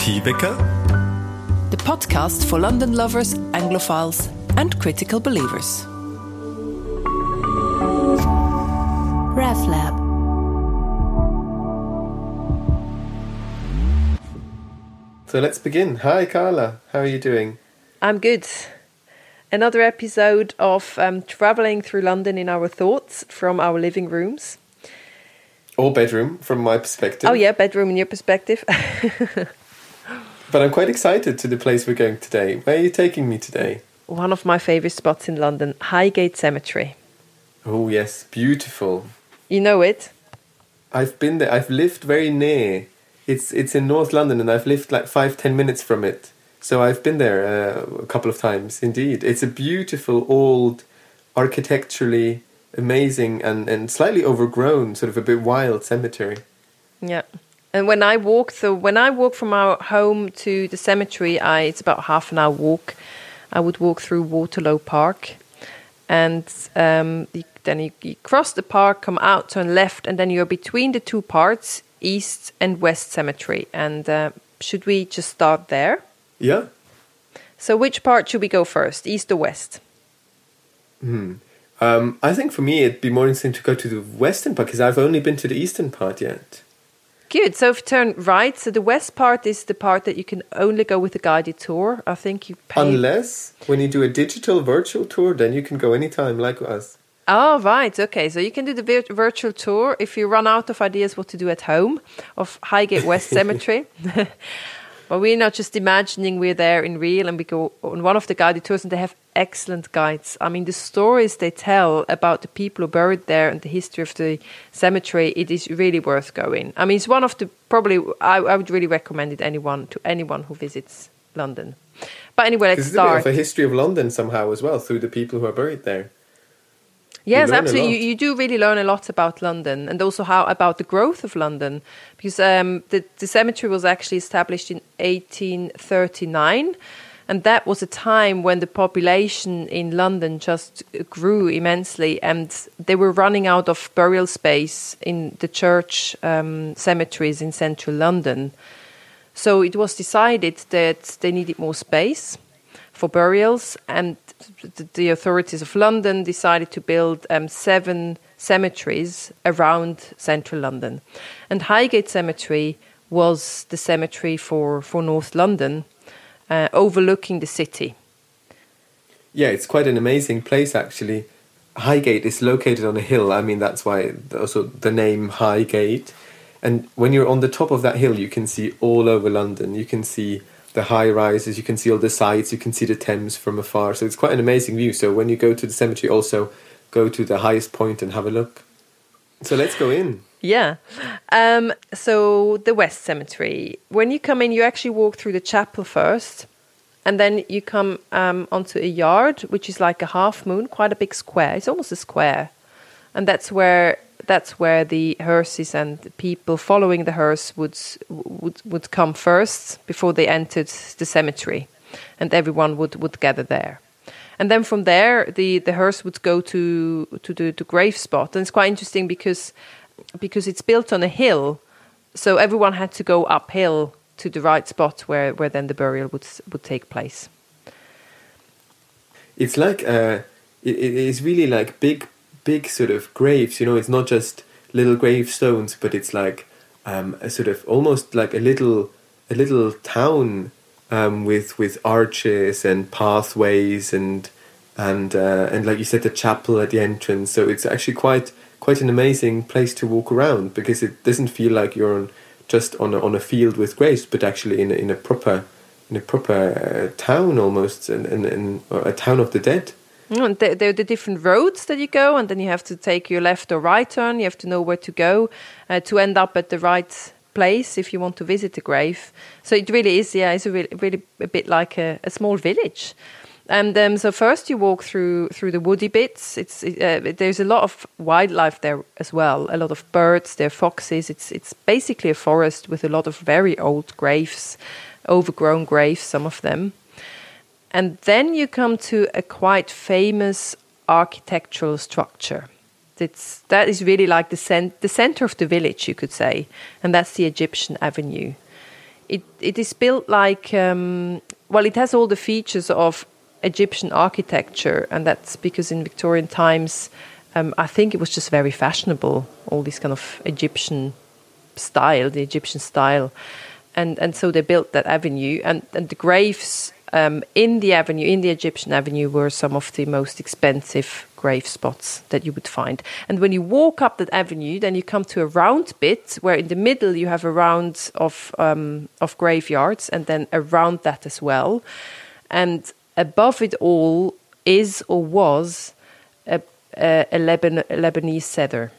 Theaterwecker, the podcast for London lovers, Anglophiles, and critical believers. RevLab. So let's begin. Hi, Carla. How are you doing? I'm good. Another episode of um, traveling through London in our thoughts from our living rooms. Or bedroom, from my perspective. Oh, yeah, bedroom in your perspective. but I'm quite excited to the place we're going today. Where are you taking me today? One of my favourite spots in London, Highgate Cemetery. Oh, yes, beautiful. You know it? I've been there. I've lived very near. It's it's in North London, and I've lived like five ten minutes from it. So I've been there uh, a couple of times. Indeed, it's a beautiful old, architecturally amazing and and slightly overgrown, sort of a bit wild cemetery. Yeah. And when I walk, so when I walk from our home to the cemetery, I it's about half an hour walk. I would walk through Waterlow Park, and um, you, then you, you, cross the park, come out, turn left, and then you're between the two parts, East and West Cemetery. And uh, should we just start there? Yeah. So which part should we go first, East or West? Hmm. Um, I think for me it'd be more interesting to go to the western part because I've only been to the eastern part yet. Good. So if you turn right, so the west part is the part that you can only go with a guided tour. I think you pay. Unless when you do a digital virtual tour, then you can go anytime like us. Oh, right. Okay. So you can do the vir- virtual tour if you run out of ideas what to do at home of Highgate West Cemetery. But we're not just imagining we're there in real and we go on one of the guided tours and they have excellent guides. I mean, the stories they tell about the people who buried there and the history of the cemetery, it is really worth going. I mean, it's one of the probably, I, I would really recommend it anyone to anyone who visits London. But anyway, let's start. It's a bit of a history of London somehow as well through the people who are buried there. Yes, absolutely. You, you, do really learn a lot about London and also how about the growth of London because um, the, the cemetery was actually established in 1839 and that was a time when the population in London just grew immensely and they were running out of burial space in the church um, cemeteries in central London. So it was decided that they needed more space for burials and the authorities of London decided to build um, seven cemeteries around central London. And Highgate Cemetery was the cemetery for, for North London, uh, overlooking the city. Yeah, it's quite an amazing place actually. Highgate is located on a hill. I mean, that's why also the name Highgate. And when you're on the top of that hill, you can see all over London. You can see the high rises, you can see all the sights, you can see the Thames from afar. So it's quite an amazing view. So when you go to the cemetery, also go to the highest point and have a look. So let's go in. Yeah. Um, so the West Cemetery. When you come in, you actually walk through the chapel first, and then you come um, onto a yard, which is like a half moon, quite a big square. It's almost a square, and that's where that's where the hearses and the people following the hearse would would would come first before they entered the cemetery, and everyone would would gather there. And then from there, the, the hearse would go to to the, the grave spot, and it's quite interesting because because it's built on a hill, so everyone had to go uphill to the right spot where, where then the burial would would take place. It's like uh, it, it is really like big big sort of graves. You know, it's not just little gravestones, but it's like um, a sort of almost like a little a little town um, with with arches and pathways and and uh, and like you said, the chapel at the entrance. So it's actually quite quite an amazing place to walk around because it doesn't feel like you're on just on a, on a field with graves, but actually in a, in a proper in a proper uh, town almost, and in, in, a town of the dead. Mm, and there, are the different roads that you go, and then you have to take your left or right turn. You have to know where to go uh, to end up at the right place if you want to visit the grave. So it really is, yeah, it's a really, really a bit like a, a small village. And um, so first you walk through through the woody bits. It's uh, there's a lot of wildlife there as well. A lot of birds. There are foxes. It's it's basically a forest with a lot of very old graves, overgrown graves. Some of them. And then you come to a quite famous architectural structure. It's that is really like the cent- the center of the village, you could say, and that's the Egyptian Avenue. it it is built like um, well, it has all the features of Egyptian architecture, and that's because in Victorian times, um, I think it was just very fashionable, all this kind of Egyptian style, the Egyptian style, and and so they built that avenue, and and the graves um, in the avenue, in the Egyptian avenue, were some of the most expensive grave spots that you would find. And when you walk up that avenue, then you come to a round bit where in the middle you have a round of um, of graveyards, and then around that as well, and above it all is or was a, a, a, Leban, a Lebanese cedar.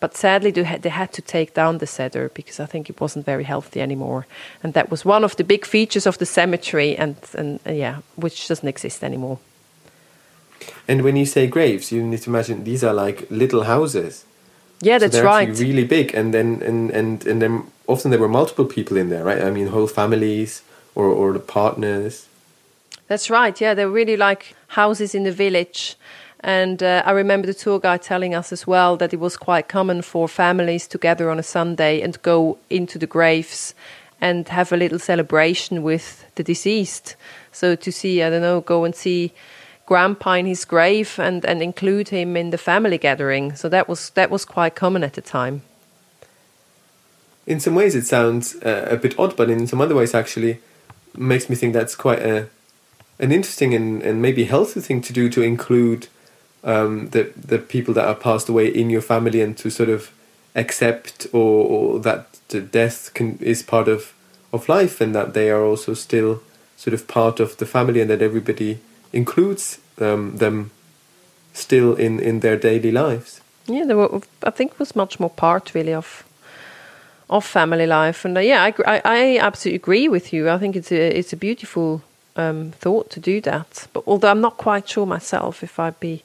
But sadly, they had, to take down the cedar because I think it wasn't very healthy anymore. And that was one of the big features of the cemetery, and, and uh, yeah, which doesn't exist anymore. And when you say graves, you need to imagine these are like little houses. Yeah, that's so they're right. Really big, and then and and and then often there were multiple people in there, right? I mean, whole families or or the partners. That's right. Yeah, they're really like houses in the village. And uh, I remember the tour guide telling us as well that it was quite common for families to gather on a Sunday and go into the graves and have a little celebration with the deceased. So to see, I don't know, go and see grandpa in his grave and, and include him in the family gathering. So that was that was quite common at the time. In some ways, it sounds uh, a bit odd, but in some other ways, actually, makes me think that's quite a an interesting and, and maybe healthy thing to do to include um, the the people that are passed away in your family and to sort of accept or, or that death can is part of of life and that they are also still sort of part of the family and that everybody includes um, them still in, in their daily lives. Yeah, there were, I think was much more part really of of family life, and uh, yeah, I, I, I absolutely agree with you. I think it's a it's a beautiful um, thought to do that. But although I'm not quite sure myself if I'd be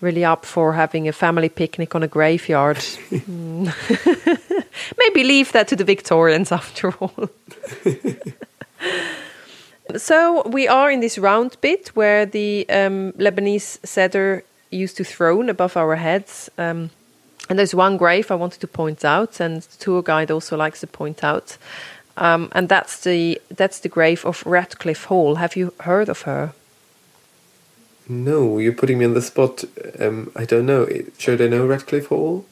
really up for having a family picnic on a graveyard. Hmm. Maybe leave that to the Victorians after all. so we are in this round bit where the um, Lebanese cedar used to throne above our heads. Um, and there's one grave I wanted to point out, and the tour guide also likes to point out, um, and that's the that's the grave of Radclyffe Hall. Have you heard of her? No, you're putting me on the spot. Um, I don't know. Should I know Radclyffe Hall?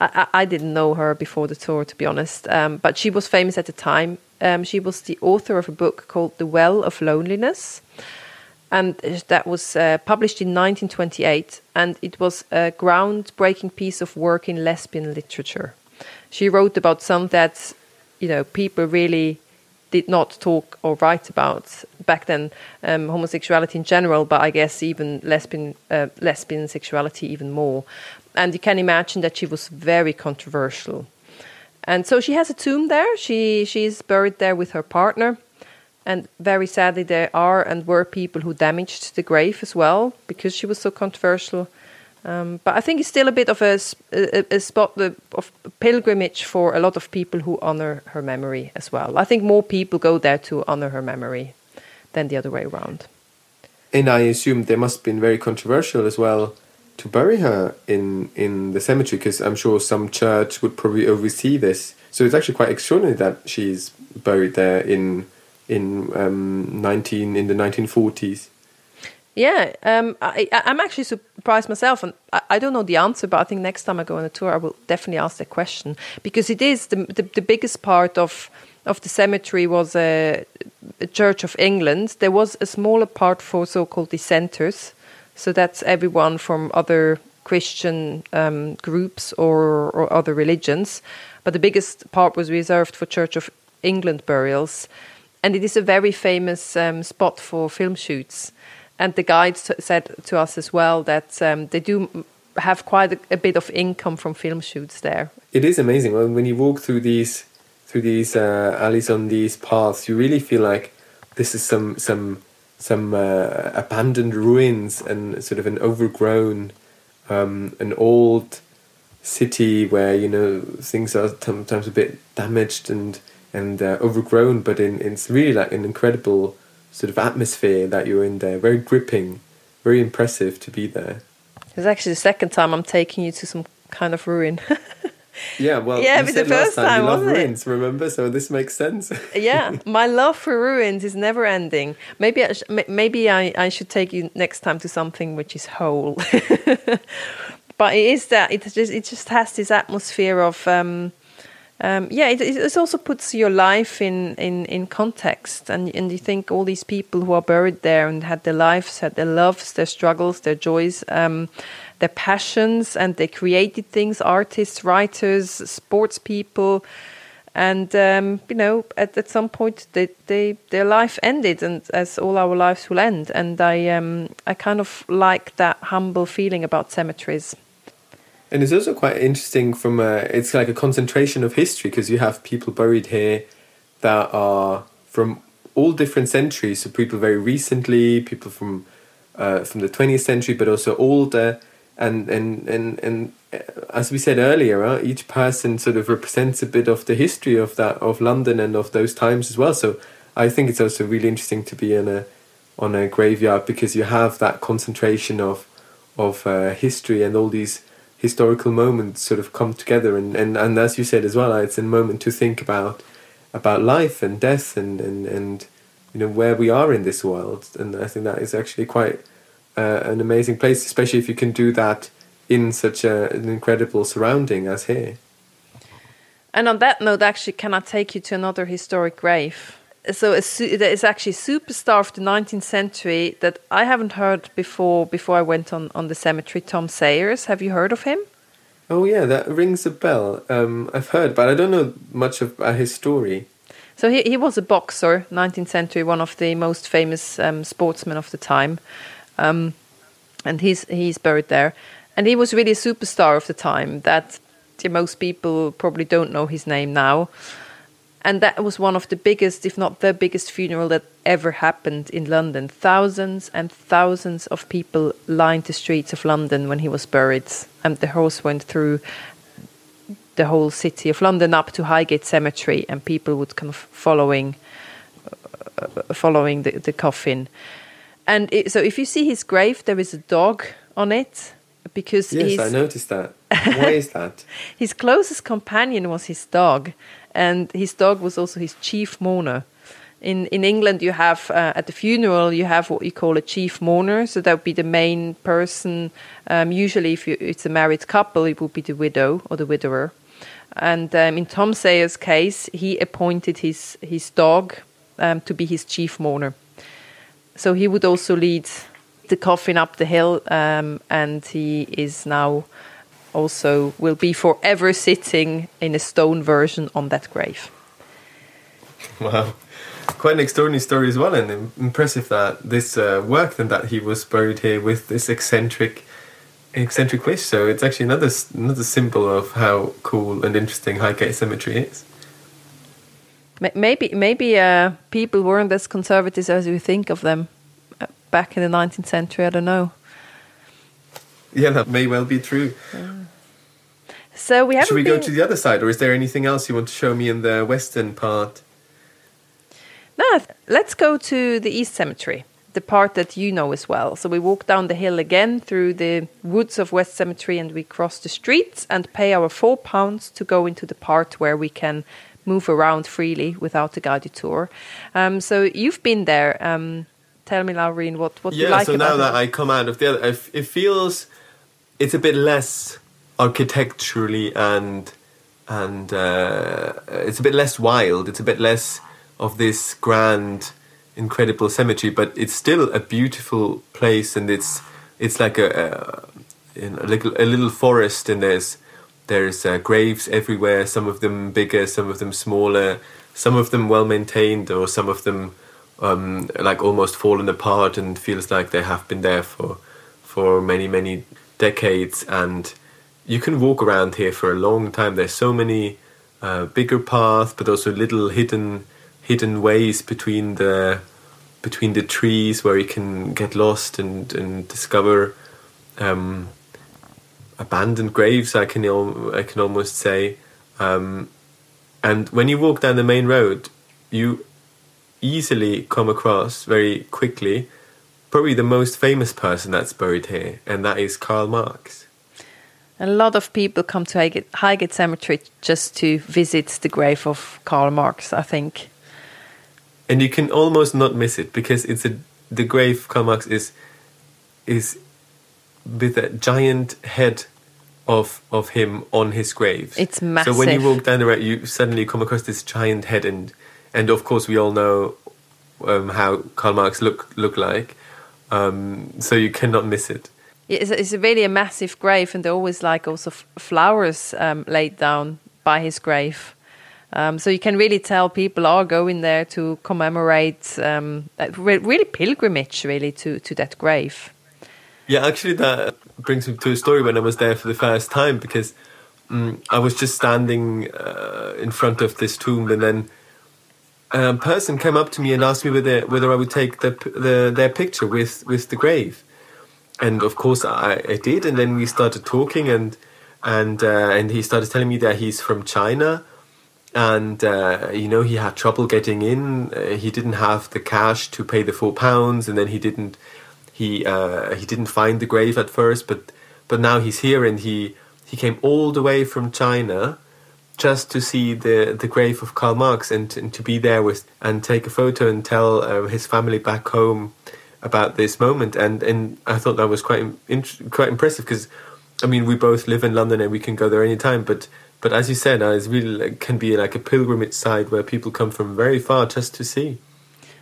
I, I, didn't know her before the tour, to be honest. Um, but she was famous at the time. Um, she was the author of a book called The Well of Loneliness, and that was uh, published in 1928. And it was a groundbreaking piece of work in lesbian literature. She wrote about some that you know people really did not talk or write about back then um, homosexuality in general, but I guess even lesbian uh, lesbian sexuality even more. And you can imagine that she was very controversial. And so she has a tomb there. She she's buried there with her partner. And very sadly, there are and were people who damaged the grave as well because she was so controversial. Um, but I think it's still a bit of a, a, a spot of pilgrimage for a lot of people who honor her memory as well. I think more people go there to honor her memory than the other way around. And I assume they must have been very controversial as well to bury her in in the cemetery because I'm sure some church would probably oversee this. So it's actually quite extraordinary that she's buried there in in um, nineteen in the nineteen forties. Yeah, um, I, am actually surprised myself, and I, I, don't know the answer, but I think next time I go on a tour, I will definitely ask that question. Because it is the the, the biggest part of of the cemetery was a, a, Church of England. There was a smaller part for so-called dissenters, so that's everyone from other Christian um, groups or, or other religions, but the biggest part was reserved for Church of England burials, and it is a very famous um, spot for film shoots and the guides said to us as well that um, they do have quite a, a, bit of income from film shoots there. It is amazing when, when you walk through these through these uh, alleys on these paths. You really feel like this is some some some uh, abandoned ruins and sort of an overgrown, um, an old city where you know things are sometimes a bit damaged and and uh, overgrown, but in, it's really like an incredible sort of atmosphere that you're in there. Very gripping, very impressive to be there. It's actually the second time I'm taking you to some kind of ruin. Yeah, well, yeah, but the first time, time you love ruins, it? remember? So this makes sense. yeah, my love for ruins is never ending. Maybe I sh- maybe I, I should take you next time to something which is whole. but it is that it just it just has this atmosphere of um, um, yeah, it, it also puts your life in, in, in context, and and you think all these people who are buried there and had their lives, had their loves, their struggles, their joys, um, their passions, and they created things. Artists, writers, sports people, and um, you know, at, at some point, they, they their life ended, and as all our lives will end. And I um, I kind of like that humble feeling about cemeteries. And it's also quite interesting from a, it's like a concentration of history because you have people buried here that are from all different centuries. So people very recently, people from uh, from the twentieth century, but also older. And and and and uh, as we said earlier, uh, each person sort of represents a bit of the history of that of London and of those times as well. So I think it's also really interesting to be in a on a graveyard because you have that concentration of of uh, history and all these historical moments sort of come together. And, and, and as you said as well it's a moment to think about about life and death and, and, and you know where we are in this world. And I think that is actually quite uh, an amazing place especially if you can do that in such a, an incredible surrounding as here. And on that note actually can I take you to another historic grave so it's actually a superstar of the 19th century that I haven't heard before. Before I went on on the cemetery, Tom Sayers. Have you heard of him? Oh yeah, that rings a bell. Um, I've heard, but I don't know much of uh, his story. So he he was a boxer, 19th century, one of the most famous um, sportsmen of the time, um, and he's he's buried there, and he was really a superstar of the time. That most people probably don't know his name now and that was one of the biggest, if not the biggest, funeral that ever happened in London. Thousands and thousands of people lined the streets of London when he was buried, and the horse went through the whole city of London up to Highgate Cemetery, and people would come following, uh, following the, the coffin. And it, so, if you see his grave, there is a dog on it because yes, I noticed that. Why is that? his closest companion was his dog, and his dog was also his chief mourner. In in England, you have uh, at the funeral you have what you call a chief mourner, so that would be the main person. Um, usually, if you, it's a married couple, it would be the widow or the widower. And um, in Tom Sayers' case, he appointed his his dog um, to be his chief mourner. So he would also lead the coffin up the hill, um, and he is now also will be forever sitting in a stone version on that grave. Wow. Quite an extraordinary story as well, and impressive that this uh, worked and that he was buried here with this eccentric, eccentric wish. So it's actually another another symbol of how cool and interesting Highgate Cemetery is. Maybe maybe uh, people weren't as conservative as we think of them uh, back in the 19th century. I don't know. Yeah, that may well be true. So we have. Should we been... go to the other side, or is there anything else you want to show me in the western part? No, let's go to the East Cemetery, the part that you know as well. So we walk down the hill again through the woods of West Cemetery, and we cross the streets and pay our four pounds to go into the part where we can move around freely without a guided tour. Um, so you've been there. Um, tell me, Laureen, what what yeah, you like so now that I come out of the other, it feels it's a bit less architecturally and and uh, it's a bit less wild. It's a bit less of this grand, incredible cemetery, but it's still a beautiful place, and it's it's like a, a, a little a little forest, and there's there's uh, graves everywhere. Some of them bigger, some of them smaller, some of them well maintained, or some of them um, like almost fallen apart, and feels like they have been there for for many many decades, and you can walk around here for a long time. There's so many uh, bigger paths, but also little hidden hidden ways between the between the trees where you can get lost and and discover um, abandoned graves. I can I can almost say. Um, and when you walk down the main road, you easily come across very quickly probably the most famous person that's buried here, and that is Karl Marx. A lot of people come to Highgate, Highgate Cemetery just to visit the grave of Karl Marx, I think. And you can almost not miss it because it's a the grave Karl Marx is is with a giant head of of him on his grave. It's massive. So when you walk down the road, you suddenly come across this giant head, and and of course we all know um, how Karl Marx look look like. Um, so you cannot miss it. It's, it's really a massive grave, and there are always like also flowers um, laid down by his grave. Um, so you can really tell people are going there to commemorate, um, really pilgrimage, really to to that grave. Yeah, actually, that brings me to a story when I was there for the first time because um, I was just standing uh, in front of this tomb, and then a person came up to me and asked me whether whether I would take the, the their picture with with the grave, and of course I, I did, and then we started talking, and and uh, and he started telling me that he's from China. And uh, you know he had trouble getting in. Uh, he didn't have the cash to pay the four pounds, and then he didn't he uh, he didn't find the grave at first, but but now he's here and he he came all the way from China just to see the the grave of Karl Marx and, and to be there with and take a photo and tell uh, his family back home about this moment and and I thought that was quite quite impressive because I mean we both live in London and we can go there anytime but but as you said it it's really can be like a pilgrimage site where people come from very far just to see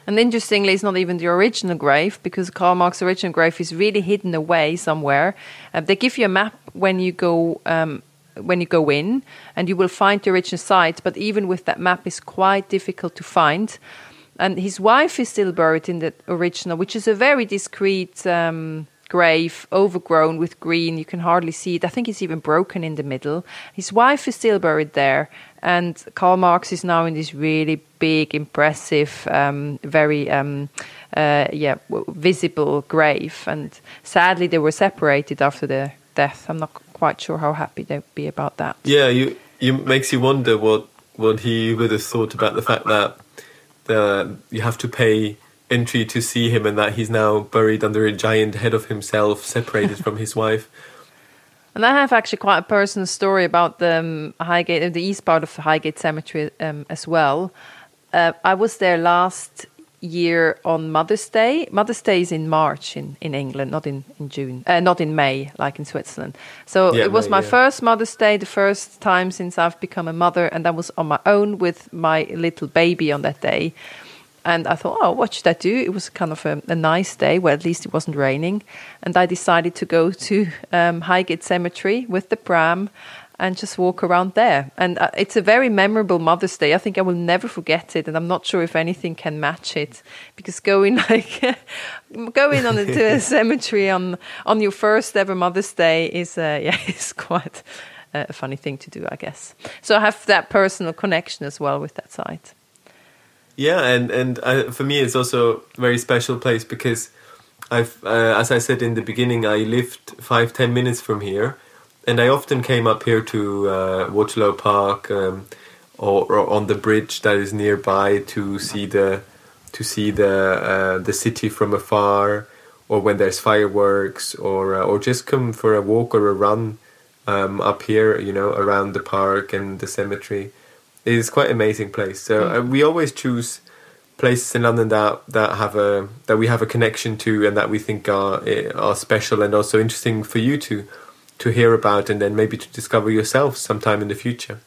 and interestingly, it's not even the original grave because Karl Marx's original grave is really hidden away somewhere. Uh, they give you a map when you go um, when you go in, and you will find the original site. But even with that map, it's quite difficult to find. And his wife is still buried in the original, which is a very discreet. Um, grave, overgrown with green. You can hardly see it. I think it's even broken in the middle. His wife is still buried there, and Karl Marx is now in this really big, impressive, um, very um, uh, yeah visible grave. And sadly, they were separated after their death. I'm not quite sure how happy they'd be about that. Yeah, you you makes you wonder what what he would have thought about the fact that the you have to pay entry to see him and that he's now buried under a giant head of himself, separated from his wife. And I have actually quite a personal story about the um, Highgate, the east part of Highgate Cemetery um, as well. Uh, I was there last year on Mother's Day. Mother's Day is in March in, in England, not in, in June, uh, not in May like in Switzerland. So yeah, it was May, my yeah. first Mother's Day, the first time since I've become a mother, and I was on my own with my little baby on that day. And I thought, oh, what should I do? It was kind of a, a nice day where at least it wasn't raining. And I decided to go to um, Highgate Cemetery with the pram and just walk around there. And uh, it's a very memorable Mother's Day. I think I will never forget it, and I'm not sure if anything can match it because going like going on to a cemetery on on your first ever Mother's Day is uh, yeah it's quite a funny thing to do, I guess. So I have that personal connection as well with that site. Yeah, and and uh, for me, it's also a very special place because I've, uh, as I said in the beginning, I lived five ten minutes from here, and I often came up here to uh, Waterlow Park um, or, or, on the bridge that is nearby to see the to see the uh, the city from afar, or when there's fireworks, or uh, or just come for a walk or a run um, up here, you know, around the park and the cemetery It is quite an amazing place. So mm. uh, we always choose places in London that that have a that we have a connection to and that we think are eh, are special and also interesting for you to to hear about and then maybe to discover yourself sometime in the future.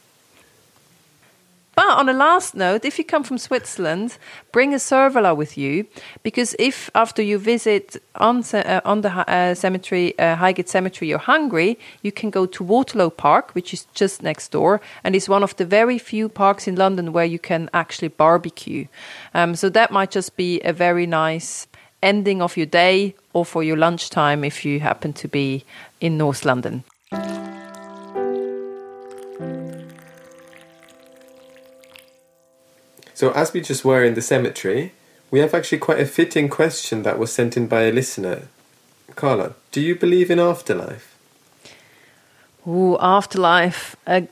But on a last note, if you come from Switzerland, bring a servala with you because if after you visit on, uh, on the uh, cemetery, uh, Highgate Cemetery, you're hungry, you can go to Waterlow Park, which is just next door, and is one of the very few parks in London where you can actually barbecue. Um, so that might just be a very nice ending of your day or for your lunchtime if you happen to be in North London. So, as we just were in the cemetery, we have actually quite a fitting question that was sent in by a listener. Carla, do you believe in afterlife? Ooh, afterlife. A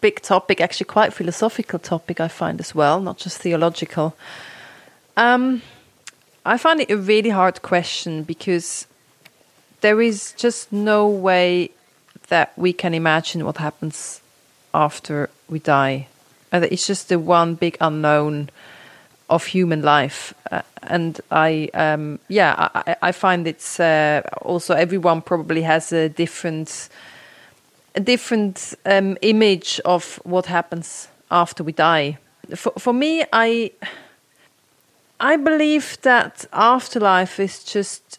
big topic, actually, quite philosophical topic, I find as well, not just theological. Um, I find it a really hard question because there is just no way that we can imagine what happens after we die. It's just the one big unknown of human life, uh, and I, um, yeah, I, I, find it's uh, also everyone probably has a different, a different um, image of what happens after we die. For for me, I, I believe that afterlife is just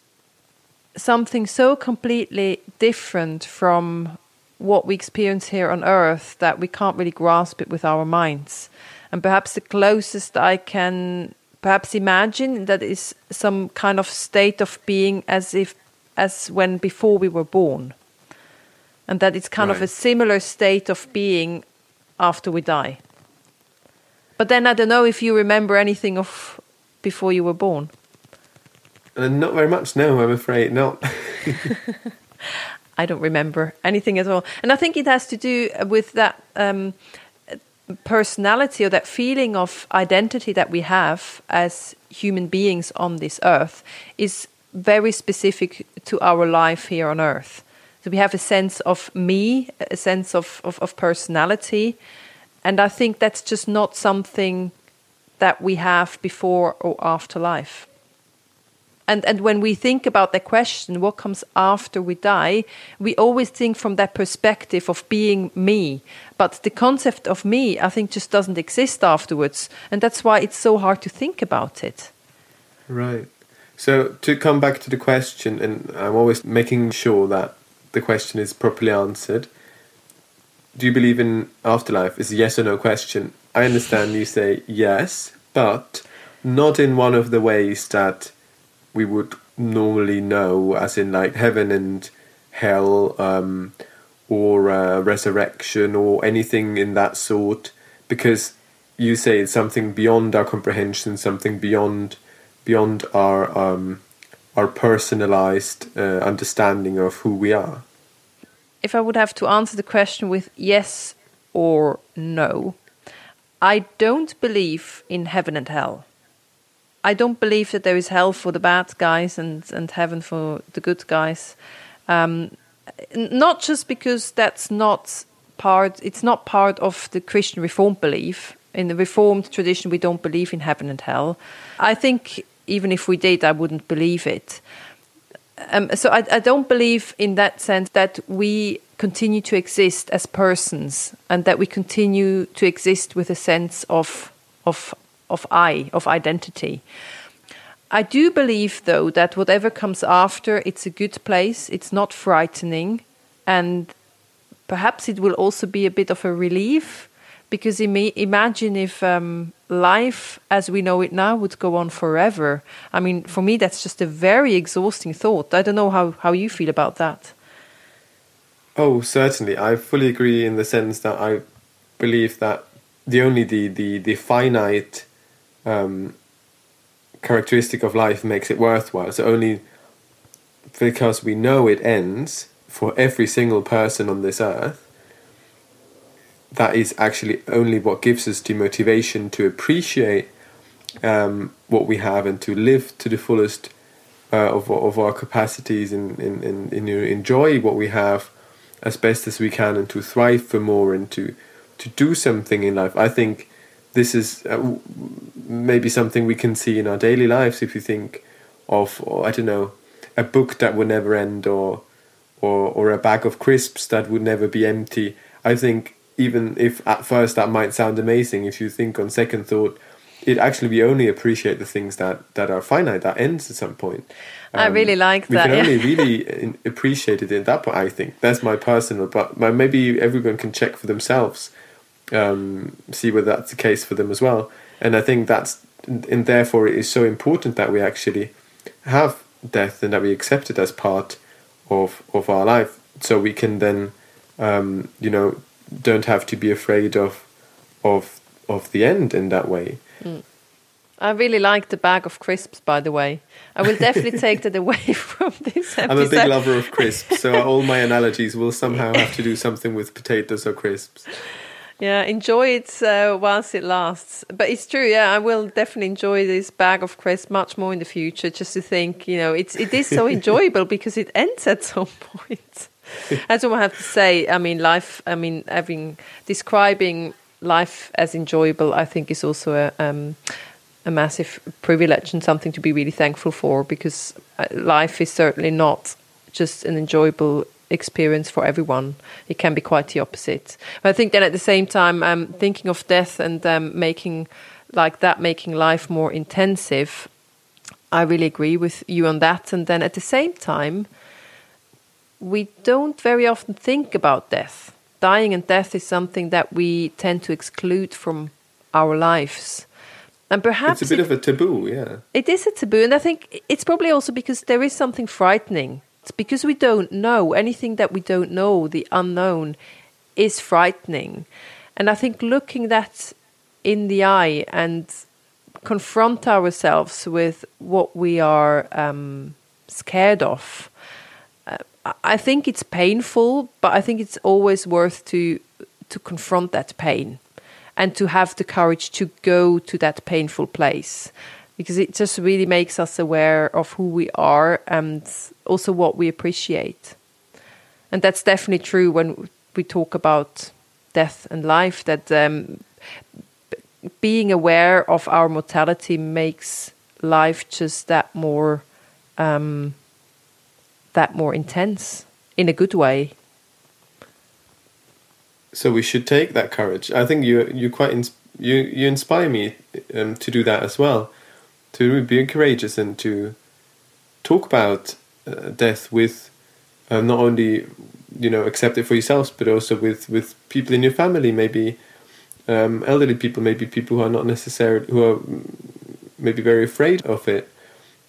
something so completely different from what we experience here on earth that we can't really grasp it with our minds. And perhaps the closest I can perhaps imagine that is some kind of state of being as if as when before we were born. And that it's kind right. of a similar state of being after we die. But then I don't know if you remember anything of before you were born. Uh, not very much, no, I'm afraid not. I don't remember anything at all. And I think it has to do with that um, personality or that feeling of identity that we have as human beings on this earth is very specific to our life here on earth. So we have a sense of me, a sense of, of, of personality. And I think that's just not something that we have before or after life. And and when we think about the question what comes after we die we always think from that perspective of being me. But the concept of me i think just doesn't exist afterwards. And that's why it's so hard to think about it. Right. So to come back to the question and i'm always making sure that the question is properly answered do you believe in afterlife? Is a yes or no question. I understand you say yes but not in one of the ways that we would normally know, as in like heaven and hell, um, or uh, resurrection, or anything in that sort, because you say it's something beyond our comprehension, something beyond beyond our um, our personalized uh, understanding of who we are. If I would have to answer the question with yes or no, I don't believe in heaven and hell. I don't believe that there is hell for the bad guys and, and heaven for the good guys. Um, not just because that's not part, it's not part of the Christian Reformed belief. In the Reformed tradition, we don't believe in heaven and hell. I think even if we did, I wouldn't believe it. Um, so I, I don't believe in that sense that we continue to exist as persons and that we continue to exist with a sense of of of I, of identity. I do believe, though, that whatever comes after, it's a good place, it's not frightening, and perhaps it will also be a bit of a relief. Because imagine if um, life as we know it now would go on forever. I mean, for me, that's just a very exhausting thought. I don't know how, how you feel about that. Oh, certainly. I fully agree in the sense that I believe that the only the, the, the finite um, characteristic of life makes it worthwhile. So only because we know it ends for every single person on this earth, that is actually only what gives us the motivation to appreciate um, what we have and to live to the fullest uh, of, of our capacities and, and, and, and enjoy what we have as best as we can and to thrive for more and to, to do something in life. I think this is uh, maybe something we can see in our daily lives if you think of or, I don't know a book that would never end or or or a bag of crisps that would never be empty. I think even if at first that might sound amazing, if you think on second thought, it actually we only appreciate the things that that are finite that ends at some point. Um, I really like that. We can yeah. only really appreciate it in that point. I think that's my personal, but maybe everyone can check for themselves um, see whether that's the case for them as well. And I think that's and therefore it is so important that we actually have death and that we accept it as part of of our life, so we can then um, you know don't have to be afraid of of of the end in that way. Mm. I really like the bag of crisps, by the way. I will definitely take that away from this episode. I'm a big lover of crisps, so all my analogies will somehow have to do something with potatoes or crisps. Yeah, enjoy it uh, whilst it lasts. But it's true. Yeah, I will definitely enjoy this bag of crisps much more in the future. Just to think, you know, it's it is so enjoyable because it ends at some point. That's all I have to say. I mean, life. I mean, having describing life as enjoyable, I think, is also a um, a massive privilege and something to be really thankful for because uh, life is certainly not just an enjoyable experience for everyone. It can be quite the opposite. But I think then at the same time, um, thinking of death and um, making like that, making life more intensive, I really agree with you on that. And then at the same time, we don't very often think about death. Dying and death is something that we tend to exclude from our lives. And perhaps it's a bit it, of a taboo, yeah. It is a taboo, and I think it's probably also because there is something frightening. It's because we don't know anything that we don't know, the unknown, is frightening. And I think looking that in the eye and confront ourselves with what we are um, scared of. I think it's painful, but I think it's always worth to to confront that pain and to have the courage to go to that painful place because it just really makes us aware of who we are and also what we appreciate. And that's definitely true when we talk about death and life that um, being aware of our mortality makes life just that more um, that more intense in a good way. So we should take that courage. I think you you quite you you inspire me um, to do that as well, to be courageous and to talk about uh, death with uh, not only you know accept it for yourselves, but also with with people in your family, maybe um, elderly people, maybe people who are not necessarily who are maybe very afraid of it.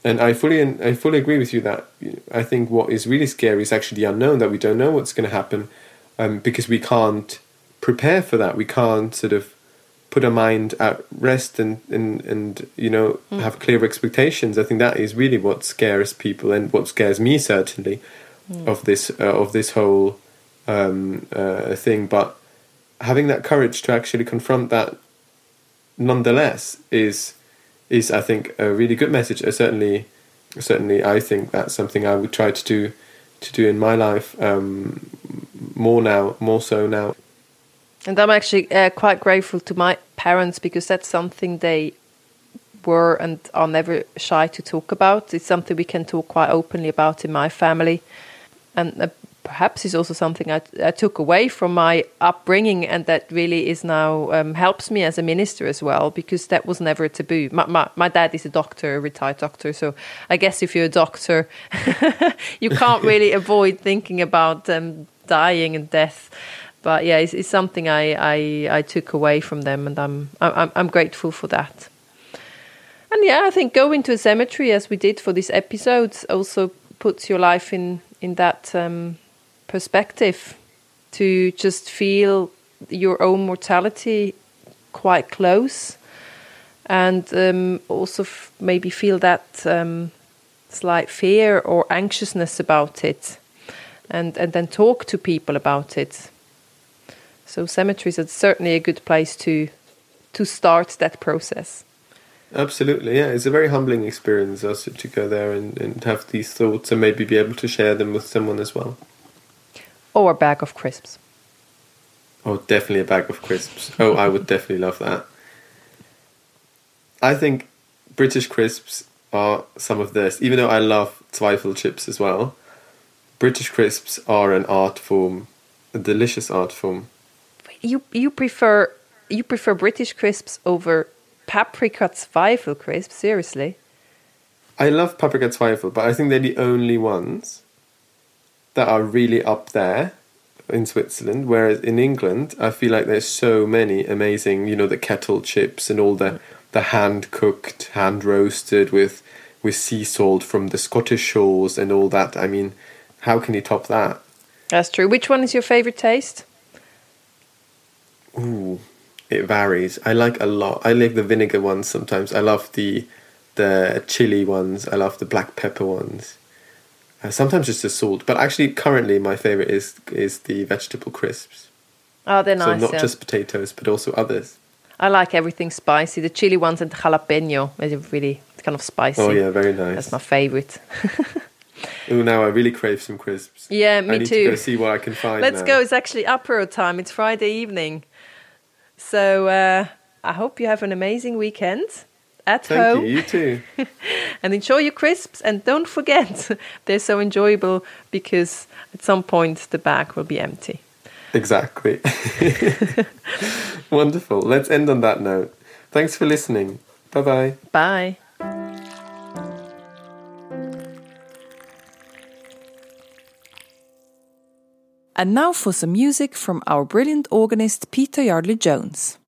And I fully I fully agree with you that I think what is really scary is actually the unknown that we don't know what's going to happen, um, because we can't prepare for that. We can't sort of put our mind at rest and and and you know mm. have clear expectations. I think that is really what scares people and what scares me certainly mm. of this uh, of this whole um, uh, thing. But having that courage to actually confront that nonetheless is is I think a really good message. Uh, certainly, certainly, I think that's something I would try to do to do in my life um, more now, more so now. And I'm actually uh, quite grateful to my parents because that's something they were and are never shy to talk about. It's something we can talk quite openly about in my family. And uh, perhaps is also something I, I, took away from my upbringing and that really is now um, helps me as a minister as well because that was never a taboo. My, my, my, dad is a doctor, a retired doctor, so I guess if you're a doctor, you can't really avoid thinking about um, dying and death. But yeah, it's, it's something I, I, I took away from them, and I'm I'm, I'm grateful for that. And yeah, I think going to a cemetery as we did for this episode also puts your life in in that um, perspective to just feel your own mortality quite close and um, also maybe feel that um, slight fear or anxiousness about it and, and then talk to people about it. So cemeteries are certainly a good place to to start that process. Absolutely, yeah. It's a very humbling experience also to go there and, and have these thoughts and maybe be able to share them with someone as well or a bag of crisps. Oh, definitely a bag of crisps. Oh, I would definitely love that. I think British crisps are some of this, even though I love Zweifel chips as well. British crisps are an art form, a delicious art form. You you prefer you prefer British crisps over paprika Zweifel crisps? Seriously? I love paprika Zweifel, but I think they're the only ones that are really up there in Switzerland, whereas in England, I feel like there's so many amazing, you know, the kettle chips and all the the hand cooked, hand roasted with with sea salt from the Scottish shores and all that. I mean, how can you top that? That's true. Which one is your favorite taste? Ooh, it varies. I like a lot. I like the vinegar ones sometimes. I love the the chili ones. I love the black pepper ones. Uh, sometimes just the salt, but actually, currently my favorite is is the vegetable crisps. Oh, they're nice. So not yeah. just potatoes, but also others. I like everything spicy. The chili ones and the jalapeno is really kind of spicy. Oh yeah, very nice. That's my favorite. Oh, now I really crave some crisps. Yeah, me I need too. to go see what I can find. Let's now. go. It's actually apero time. It's Friday evening. So uh, I hope you have an amazing weekend at Thank home. you. You too. and enjoy your crisps. And don't forget, they're so enjoyable because at some point the bag will be empty. Exactly. Wonderful. Let's end on that note. Thanks for listening. Bye-bye. Bye. And now for some music from our brilliant organist Peter Yardley Jones.